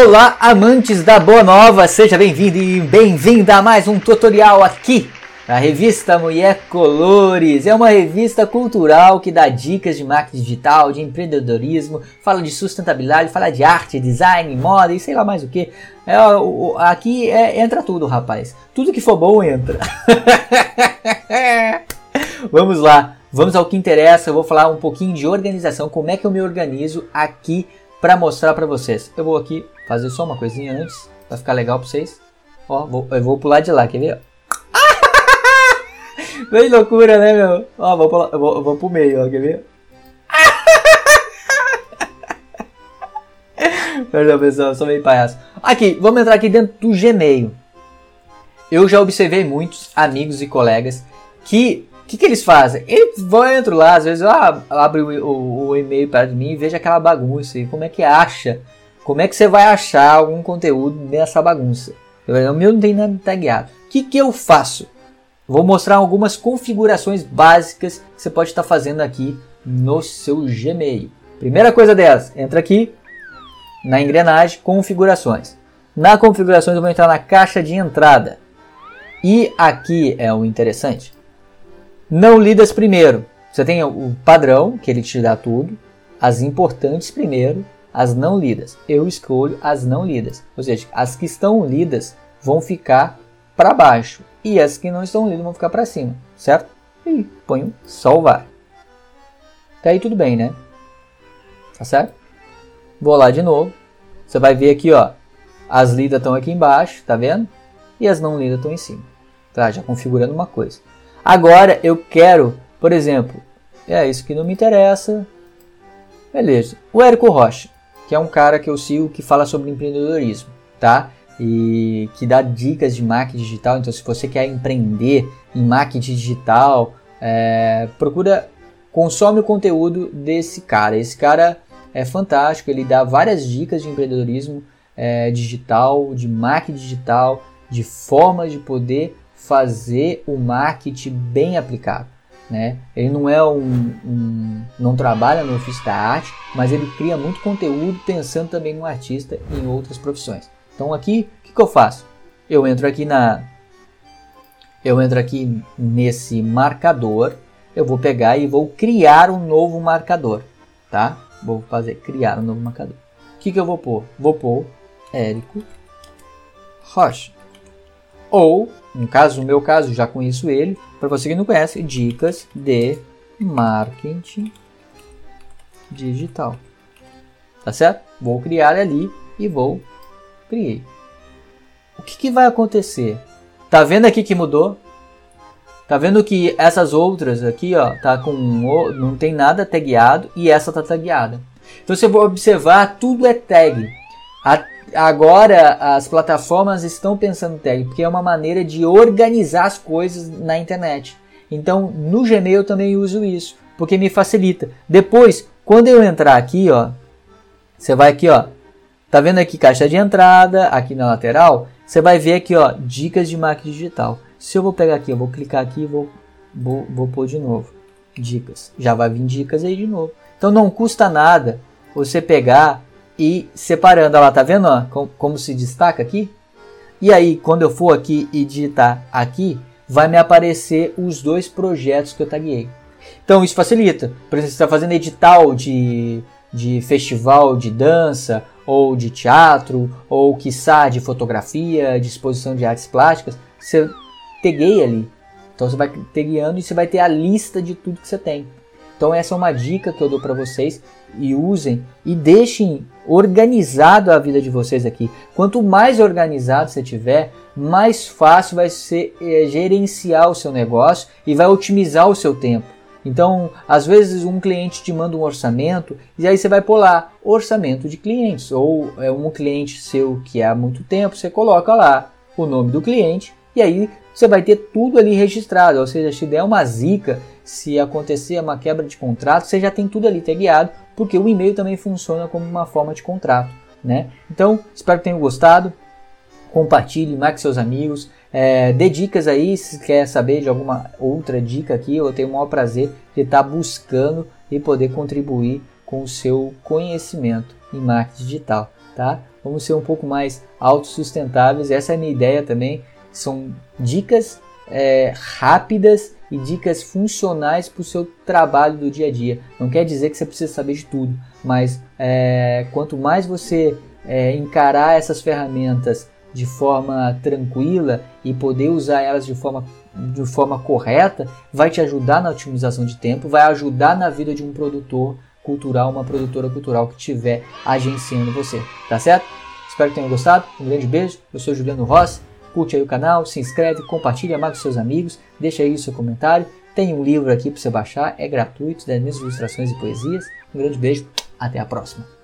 Olá, amantes da Boa Nova, seja bem-vindo e bem-vinda a mais um tutorial aqui na revista Mulher Colores. É uma revista cultural que dá dicas de marketing digital, de empreendedorismo, fala de sustentabilidade, fala de arte, design, moda e sei lá mais o que. É, aqui é, entra tudo, rapaz. Tudo que for bom entra. Vamos lá, vamos ao que interessa. Eu vou falar um pouquinho de organização, como é que eu me organizo aqui para mostrar para vocês. Eu vou aqui fazer só uma coisinha antes, para ficar legal para vocês. Ó, vou, eu vou pular de lá, quer ver? Bem loucura, né, meu? Ó, vou, pular, eu vou, vou pro meio, ó, quer ver? Perdão, pessoal, sou meio palhaço. Aqui, vamos entrar aqui dentro do Gmail. Eu já observei muitos amigos e colegas que que, que eles fazem? Eles vão entro lá, às vezes eu abro o, o, o e-mail de mim e vejo aquela bagunça. E como é que acha? Como é que você vai achar algum conteúdo nessa bagunça? O meu não tem nada tagueado. O que, que eu faço? Vou mostrar algumas configurações básicas que você pode estar fazendo aqui no seu Gmail. Primeira coisa delas, entra aqui na engrenagem configurações. Na configurações eu vou entrar na caixa de entrada. E aqui é o interessante. Não lidas primeiro. Você tem o padrão, que ele te dá tudo, as importantes primeiro, as não lidas. Eu escolho as não lidas. Ou seja, as que estão lidas vão ficar para baixo e as que não estão lidas vão ficar para cima, certo? E ponho salvar. Tá aí tudo bem, né? Tá certo? Vou lá de novo. Você vai ver aqui, ó, as lidas estão aqui embaixo, tá vendo? E as não lidas estão em cima. Tá, já configurando uma coisa. Agora eu quero, por exemplo, é isso que não me interessa. Beleza. O Érico Rocha, que é um cara que eu sigo que fala sobre empreendedorismo, tá? E que dá dicas de marketing digital. Então, se você quer empreender em marketing digital, é, procura, consome o conteúdo desse cara. Esse cara é fantástico. Ele dá várias dicas de empreendedorismo é, digital, de marketing digital, de formas de poder fazer o marketing bem aplicado. Né? Ele não é um, um, não trabalha no ofício da arte, mas ele cria muito conteúdo pensando também no artista e em outras profissões. Então aqui, o que, que eu faço? Eu entro aqui na eu entro aqui nesse marcador, eu vou pegar e vou criar um novo marcador, tá? Vou fazer criar um novo marcador. O que, que eu vou pôr? Vou pôr Érico Rocha. Ou no caso, no meu caso, já conheço ele. Para você que não conhece, dicas de marketing digital. Tá certo? Vou criar ali e vou criei. O que, que vai acontecer? Tá vendo aqui que mudou? Tá vendo que essas outras aqui, ó, tá com não tem nada tagueado e essa tá tagueada. Então você vai observar, tudo é tag. A agora as plataformas estão pensando tag, porque é uma maneira de organizar as coisas na internet. Então, no Gmail eu também uso isso, porque me facilita. Depois, quando eu entrar aqui, ó, você vai aqui, ó, tá vendo aqui caixa de entrada, aqui na lateral, você vai ver aqui, ó, dicas de marketing digital. Se eu vou pegar aqui, eu vou clicar aqui e vou, vou, vou pôr de novo, dicas. Já vai vir dicas aí de novo. Então não custa nada você pegar e separando. Lá, tá vendo ó, como, como se destaca aqui? E aí, quando eu for aqui e digitar aqui, vai me aparecer os dois projetos que eu taguei. Então isso facilita. Por exemplo, você está fazendo edital de, de festival de dança, ou de teatro, ou quiçá de fotografia, de exposição de artes plásticas, você taguei ali. Então você vai tagueando e você vai ter a lista de tudo que você tem. Então essa é uma dica que eu dou para vocês e usem e deixem organizado a vida de vocês aqui. Quanto mais organizado você tiver, mais fácil vai ser é, gerenciar o seu negócio e vai otimizar o seu tempo. Então, às vezes um cliente te manda um orçamento e aí você vai lá orçamento de clientes ou é um cliente seu que há muito tempo, você coloca lá o nome do cliente e aí você vai ter tudo ali registrado, ou seja, se der uma zica, se acontecer uma quebra de contrato, você já tem tudo ali tagueado, porque o e-mail também funciona como uma forma de contrato, né? Então, espero que tenham gostado, compartilhe, marque seus amigos, é, dê dicas aí, se quer saber de alguma outra dica aqui, eu tenho o maior prazer de estar buscando e poder contribuir com o seu conhecimento em marketing digital, tá? Vamos ser um pouco mais autossustentáveis. Essa é a minha ideia também. São dicas é, rápidas e dicas funcionais para o seu trabalho do dia a dia. Não quer dizer que você precisa saber de tudo, mas é, quanto mais você é, encarar essas ferramentas de forma tranquila e poder usar elas de forma, de forma correta, vai te ajudar na otimização de tempo, vai ajudar na vida de um produtor cultural, uma produtora cultural que estiver agenciando você, tá certo? Espero que tenham gostado. Um grande beijo. Eu sou Juliano Rossi. Curte aí o canal, se inscreve, compartilha, marca com seus amigos, deixa aí o seu comentário. Tem um livro aqui para você baixar, é gratuito, das minhas ilustrações e poesias. Um grande beijo, até a próxima.